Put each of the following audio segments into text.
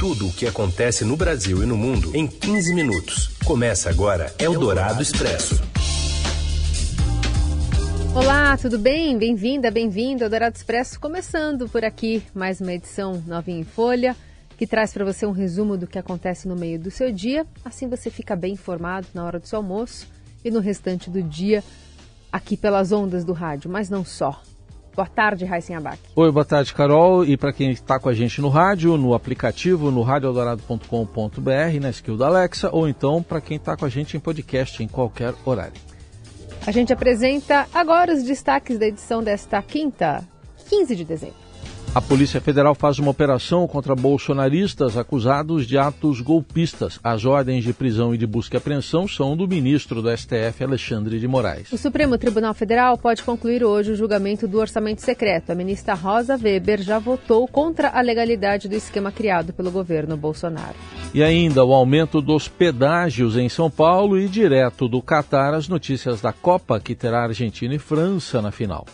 Tudo o que acontece no Brasil e no mundo em 15 minutos. Começa agora Eldorado Expresso. Olá, tudo bem? Bem-vinda, bem-vindo ao Dourado Expresso, começando por aqui mais uma edição novinha em folha, que traz para você um resumo do que acontece no meio do seu dia, assim você fica bem informado na hora do seu almoço e no restante do dia aqui pelas ondas do rádio, mas não só. Boa tarde, Raíssen Abac. Oi, boa tarde, Carol. E para quem está com a gente no rádio, no aplicativo, no radioeldorado.com.br, na skill da Alexa, ou então para quem está com a gente em podcast em qualquer horário. A gente apresenta agora os destaques da edição desta quinta, 15 de dezembro. A Polícia Federal faz uma operação contra bolsonaristas acusados de atos golpistas. As ordens de prisão e de busca e apreensão são do ministro do STF, Alexandre de Moraes. O Supremo Tribunal Federal pode concluir hoje o julgamento do orçamento secreto. A ministra Rosa Weber já votou contra a legalidade do esquema criado pelo governo Bolsonaro. E ainda o aumento dos pedágios em São Paulo e direto do Catar as notícias da Copa que terá Argentina e França na final.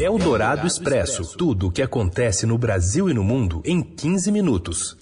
É o Dourado Expresso. Tudo o que acontece no Brasil e no mundo em 15 minutos.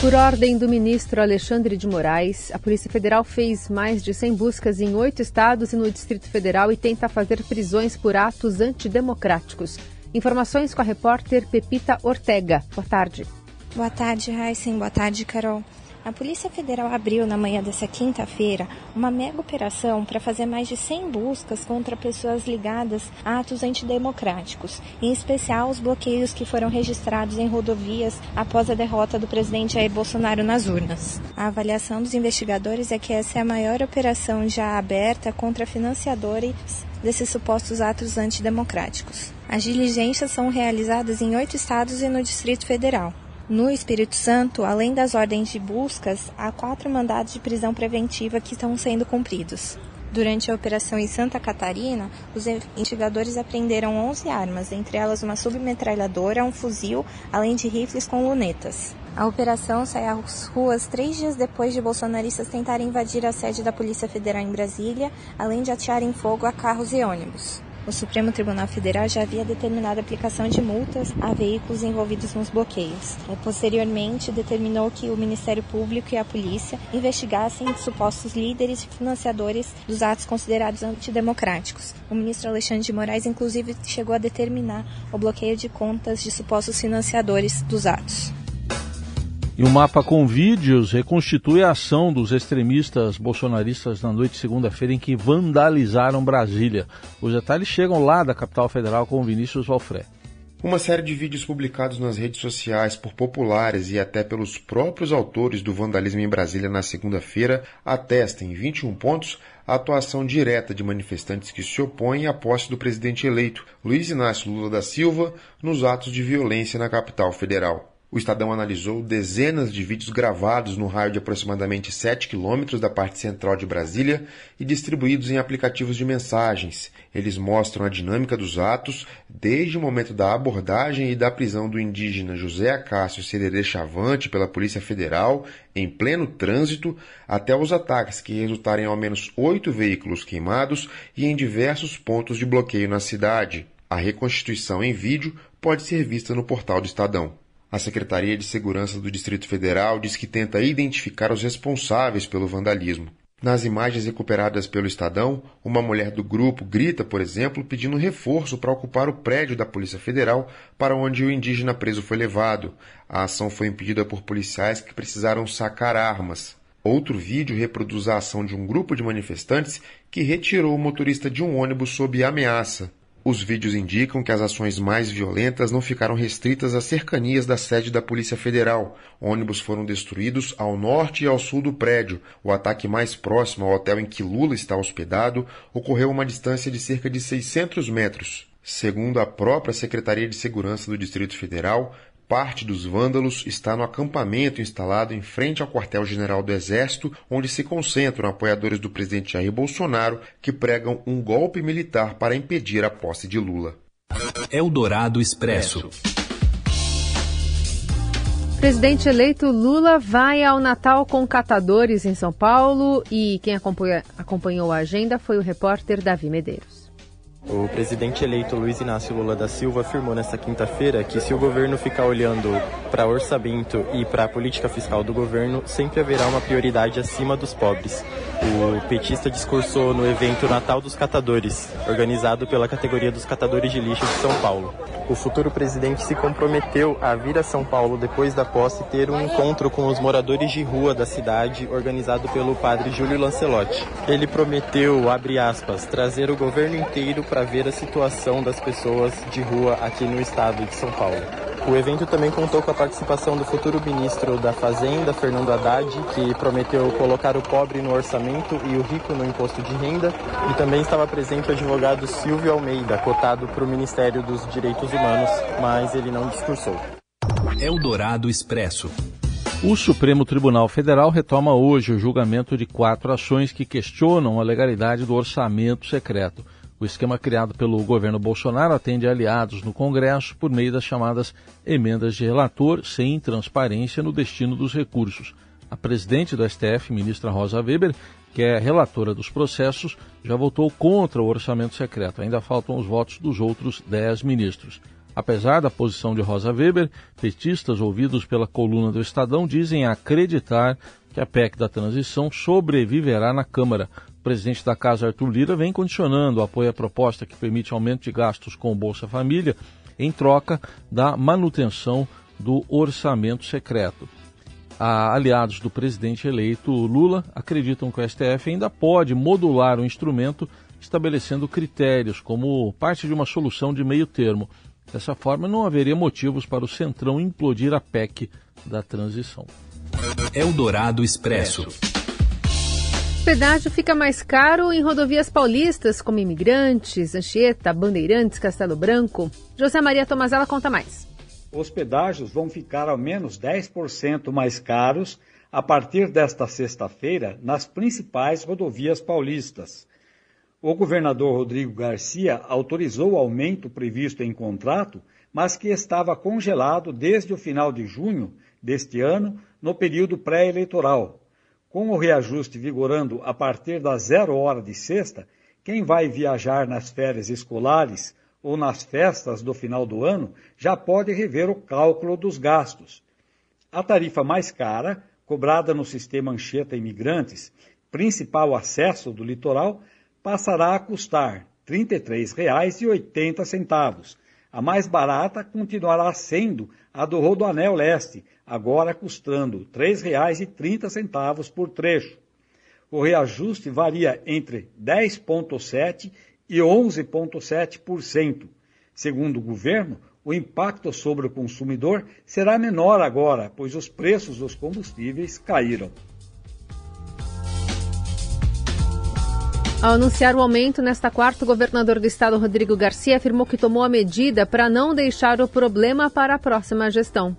Por ordem do ministro Alexandre de Moraes, a Polícia Federal fez mais de 100 buscas em oito estados e no Distrito Federal e tenta fazer prisões por atos antidemocráticos. Informações com a repórter Pepita Ortega. Boa tarde. Boa tarde, Heisen. Boa tarde, Carol. A Polícia Federal abriu na manhã dessa quinta-feira uma mega operação para fazer mais de 100 buscas contra pessoas ligadas a atos antidemocráticos, em especial os bloqueios que foram registrados em rodovias após a derrota do presidente Jair Bolsonaro nas urnas. A avaliação dos investigadores é que essa é a maior operação já aberta contra financiadores desses supostos atos antidemocráticos. As diligências são realizadas em oito estados e no Distrito Federal. No Espírito Santo, além das ordens de buscas, há quatro mandados de prisão preventiva que estão sendo cumpridos. Durante a operação em Santa Catarina, os investigadores apreenderam 11 armas, entre elas uma submetralhadora, um fuzil, além de rifles com lunetas. A operação sai às ruas três dias depois de bolsonaristas tentarem invadir a sede da Polícia Federal em Brasília, além de atearem fogo a carros e ônibus o Supremo Tribunal Federal já havia determinado a aplicação de multas a veículos envolvidos nos bloqueios. Posteriormente, determinou que o Ministério Público e a polícia investigassem supostos líderes e financiadores dos atos considerados antidemocráticos. O ministro Alexandre de Moraes, inclusive, chegou a determinar o bloqueio de contas de supostos financiadores dos atos. E o mapa com vídeos reconstitui a ação dos extremistas bolsonaristas na noite de segunda-feira em que vandalizaram Brasília. Os detalhes chegam lá da capital federal com Vinícius Valfré. Uma série de vídeos publicados nas redes sociais por populares e até pelos próprios autores do vandalismo em Brasília na segunda-feira atesta em 21 pontos a atuação direta de manifestantes que se opõem à posse do presidente eleito, Luiz Inácio Lula da Silva, nos atos de violência na capital federal. O Estadão analisou dezenas de vídeos gravados no raio de aproximadamente 7 quilômetros da parte central de Brasília e distribuídos em aplicativos de mensagens. Eles mostram a dinâmica dos atos, desde o momento da abordagem e da prisão do indígena José Acácio Sererê Chavante pela Polícia Federal, em pleno trânsito, até os ataques que resultaram em ao menos oito veículos queimados e em diversos pontos de bloqueio na cidade. A reconstituição em vídeo pode ser vista no portal do Estadão. A Secretaria de Segurança do Distrito Federal diz que tenta identificar os responsáveis pelo vandalismo. Nas imagens recuperadas pelo Estadão, uma mulher do grupo grita, por exemplo, pedindo reforço para ocupar o prédio da Polícia Federal para onde o indígena preso foi levado. A ação foi impedida por policiais que precisaram sacar armas. Outro vídeo reproduz a ação de um grupo de manifestantes que retirou o motorista de um ônibus sob ameaça. Os vídeos indicam que as ações mais violentas não ficaram restritas às cercanias da sede da Polícia Federal. Ônibus foram destruídos ao norte e ao sul do prédio. O ataque mais próximo ao hotel em que Lula está hospedado ocorreu a uma distância de cerca de 600 metros. Segundo a própria Secretaria de Segurança do Distrito Federal, Parte dos vândalos está no acampamento instalado em frente ao quartel-general do Exército, onde se concentram apoiadores do presidente Jair Bolsonaro que pregam um golpe militar para impedir a posse de Lula. Eldorado Expresso. Presidente eleito Lula vai ao Natal com catadores em São Paulo e quem acompanhou a agenda foi o repórter Davi Medeiros. O presidente eleito Luiz Inácio Lula da Silva afirmou nesta quinta-feira que se o governo ficar olhando para orçamento e para a política fiscal do governo, sempre haverá uma prioridade acima dos pobres. O petista discursou no evento Natal dos Catadores, organizado pela categoria dos catadores de lixo de São Paulo. O futuro presidente se comprometeu a vir a São Paulo depois da posse ter um encontro com os moradores de rua da cidade, organizado pelo padre Júlio Lancelotti. Ele prometeu, aspas, trazer o governo inteiro para ver a situação das pessoas de rua aqui no estado de São Paulo. O evento também contou com a participação do futuro ministro da Fazenda, Fernando Haddad, que prometeu colocar o pobre no orçamento e o rico no imposto de renda, e também estava presente o advogado Silvio Almeida, cotado para o Ministério dos Direitos Humanos, mas ele não discursou. Eldorado Expresso. O Supremo Tribunal Federal retoma hoje o julgamento de quatro ações que questionam a legalidade do orçamento secreto. O esquema criado pelo governo Bolsonaro atende aliados no Congresso por meio das chamadas emendas de relator, sem transparência no destino dos recursos. A presidente do STF, ministra Rosa Weber, que é relatora dos processos, já votou contra o orçamento secreto. Ainda faltam os votos dos outros dez ministros. Apesar da posição de Rosa Weber, petistas ouvidos pela coluna do Estadão dizem acreditar que a PEC da transição sobreviverá na Câmara. O presidente da Casa, Arthur Lira, vem condicionando o apoio à proposta que permite aumento de gastos com o Bolsa Família em troca da manutenção do orçamento secreto. A aliados do presidente eleito Lula acreditam que o STF ainda pode modular o instrumento estabelecendo critérios como parte de uma solução de meio termo. Dessa forma, não haveria motivos para o Centrão implodir a PEC da transição. Eldorado Expresso. Pedágio fica mais caro em rodovias paulistas, como Imigrantes, Anchieta, Bandeirantes, Castelo Branco. José Maria Tomazella conta mais. Os pedágios vão ficar ao menos 10% mais caros a partir desta sexta-feira nas principais rodovias paulistas. O governador Rodrigo Garcia autorizou o aumento previsto em contrato, mas que estava congelado desde o final de junho deste ano, no período pré-eleitoral. Com o reajuste vigorando a partir da zero hora de sexta, quem vai viajar nas férias escolares ou nas festas do final do ano já pode rever o cálculo dos gastos. A tarifa mais cara, cobrada no sistema Anchieta Imigrantes, principal acesso do litoral, passará a custar R$ 33,80. A mais barata continuará sendo a do Rodoanel Leste, agora custando R$ 3,30 por trecho. O reajuste varia entre 10,7% e 11,7%. Segundo o governo, o impacto sobre o consumidor será menor agora, pois os preços dos combustíveis caíram. Ao anunciar o aumento nesta quarta, o governador do estado, Rodrigo Garcia, afirmou que tomou a medida para não deixar o problema para a próxima gestão.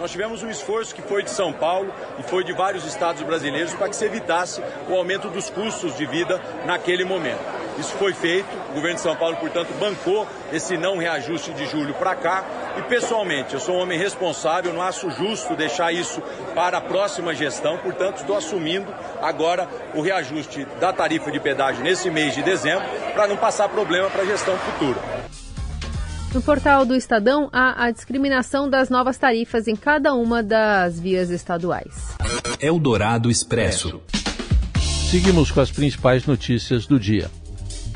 Nós tivemos um esforço que foi de São Paulo e foi de vários estados brasileiros para que se evitasse o aumento dos custos de vida naquele momento. Isso foi feito, o governo de São Paulo, portanto, bancou esse não reajuste de julho para cá. E pessoalmente, eu sou um homem responsável, não acho justo deixar isso para a próxima gestão, portanto, estou assumindo agora o reajuste da tarifa de pedágio nesse mês de dezembro, para não passar problema para a gestão futura. No portal do Estadão há a discriminação das novas tarifas em cada uma das vias estaduais. Eldorado Expresso. Seguimos com as principais notícias do dia.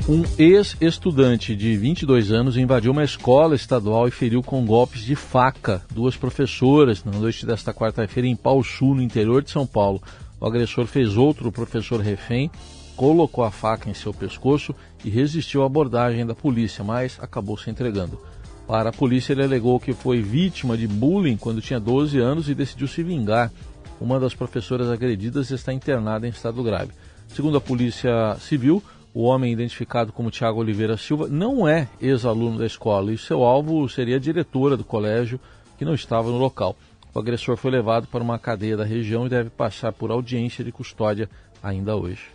Um ex-estudante de 22 anos invadiu uma escola estadual e feriu com golpes de faca duas professoras na noite desta quarta-feira em Pau Sul, no interior de São Paulo. O agressor fez outro professor refém, colocou a faca em seu pescoço e resistiu à abordagem da polícia, mas acabou se entregando. Para a polícia, ele alegou que foi vítima de bullying quando tinha 12 anos e decidiu se vingar. Uma das professoras agredidas está internada em estado grave. Segundo a Polícia Civil, o homem identificado como Tiago Oliveira Silva não é ex-aluno da escola e seu alvo seria a diretora do colégio, que não estava no local. O agressor foi levado para uma cadeia da região e deve passar por audiência de custódia ainda hoje.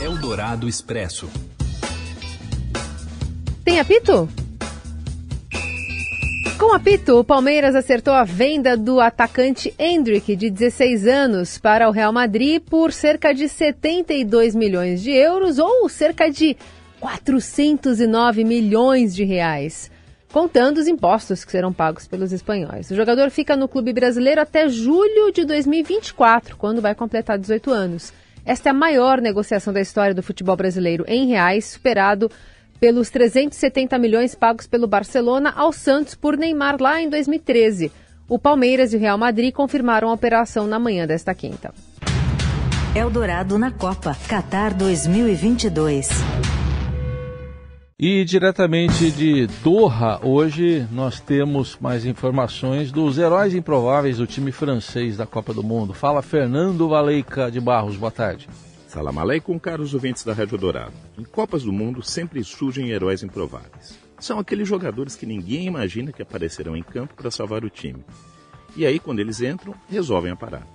Eldorado Expresso. Tem apito? Com apito, o Palmeiras acertou a venda do atacante Hendrick, de 16 anos, para o Real Madrid por cerca de 72 milhões de euros ou cerca de 409 milhões de reais, contando os impostos que serão pagos pelos espanhóis. O jogador fica no clube brasileiro até julho de 2024, quando vai completar 18 anos. Esta é a maior negociação da história do futebol brasileiro em reais, superado pelos 370 milhões pagos pelo Barcelona ao Santos por Neymar lá em 2013. O Palmeiras e o Real Madrid confirmaram a operação na manhã desta quinta. Eldorado na Copa Qatar 2022. E diretamente de Doha, hoje nós temos mais informações dos heróis improváveis do time francês da Copa do Mundo. Fala Fernando Valeica de Barros, boa tarde. Salam aleikum, caros ouvintes da Rádio Dourado. Em Copas do Mundo sempre surgem heróis improváveis. São aqueles jogadores que ninguém imagina que aparecerão em campo para salvar o time. E aí, quando eles entram, resolvem a parada.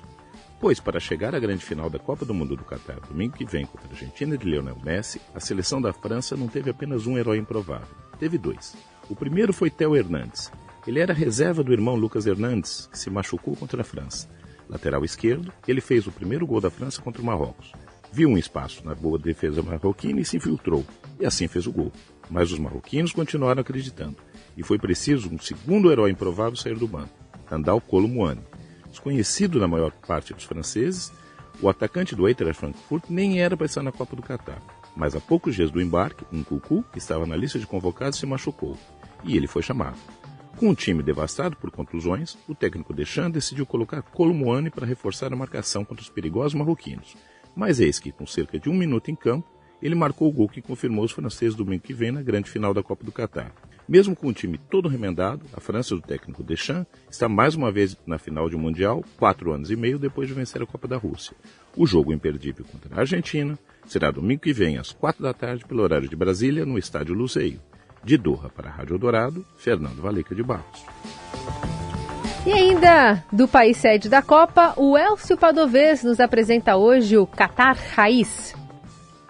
Pois, para chegar à grande final da Copa do Mundo do Catar, domingo que vem contra a Argentina de Lionel Messi, a seleção da França não teve apenas um herói improvável, teve dois. O primeiro foi Theo Hernandes. Ele era reserva do irmão Lucas Hernandes, que se machucou contra a França. Lateral esquerdo, ele fez o primeiro gol da França contra o Marrocos viu um espaço na boa defesa marroquina e se infiltrou, e assim fez o gol. Mas os marroquinos continuaram acreditando, e foi preciso um segundo herói improvável sair do banco, Andal Kolo Muani. Desconhecido na maior parte dos franceses, o atacante do Eintracht Frankfurt nem era para estar na Copa do Catar. Mas a poucos dias do embarque, um cucu, que estava na lista de convocados, se machucou, e ele foi chamado. Com o time devastado por contusões, o técnico Deschamps decidiu colocar Colomboani para reforçar a marcação contra os perigosos marroquinos, mas eis que, com cerca de um minuto em campo, ele marcou o gol que confirmou os franceses domingo que vem na grande final da Copa do Catar. Mesmo com o time todo remendado, a França do técnico Deschamps está mais uma vez na final de um Mundial, quatro anos e meio depois de vencer a Copa da Rússia. O jogo imperdível contra a Argentina será domingo que vem, às quatro da tarde, pelo horário de Brasília, no Estádio Luceio. De Doha para a Rádio Dourado, Fernando Valeca de Barros. E ainda do país sede da Copa, o Elcio Padovez nos apresenta hoje o Qatar Raiz.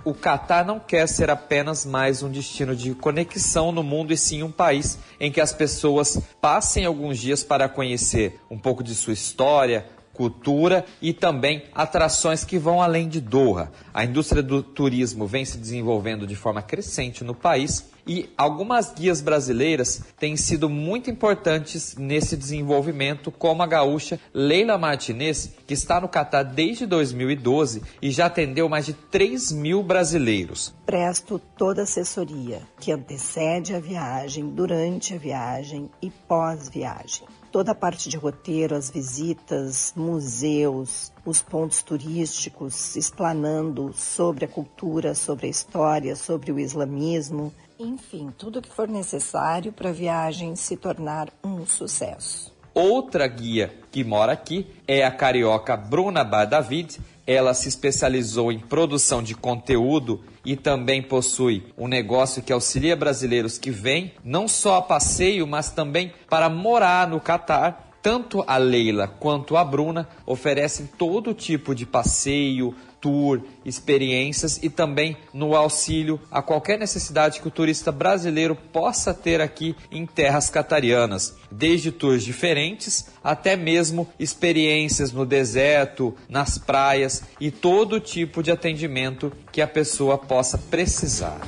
O Qatar não quer ser apenas mais um destino de conexão no mundo e sim um país em que as pessoas passem alguns dias para conhecer um pouco de sua história, cultura e também atrações que vão além de Doha. A indústria do turismo vem se desenvolvendo de forma crescente no país e algumas guias brasileiras têm sido muito importantes nesse desenvolvimento, como a gaúcha Leila Martinez, que está no Catar desde 2012 e já atendeu mais de 3 mil brasileiros. Presto toda assessoria que antecede a viagem, durante a viagem e pós-viagem toda a parte de roteiro, as visitas, museus, os pontos turísticos, explanando sobre a cultura, sobre a história, sobre o islamismo, enfim, tudo que for necessário para a viagem se tornar um sucesso. Outra guia que mora aqui é a carioca Bruna Bar David. Ela se especializou em produção de conteúdo e também possui um negócio que auxilia brasileiros que vêm não só a passeio, mas também para morar no Catar. Tanto a Leila quanto a Bruna oferecem todo tipo de passeio, tour, experiências e também no auxílio a qualquer necessidade que o turista brasileiro possa ter aqui em terras catarianas, desde tours diferentes até mesmo experiências no deserto, nas praias e todo tipo de atendimento que a pessoa possa precisar.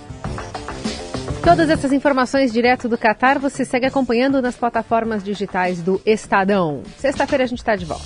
Todas essas informações direto do Catar você segue acompanhando nas plataformas digitais do Estadão. Sexta-feira a gente está de volta.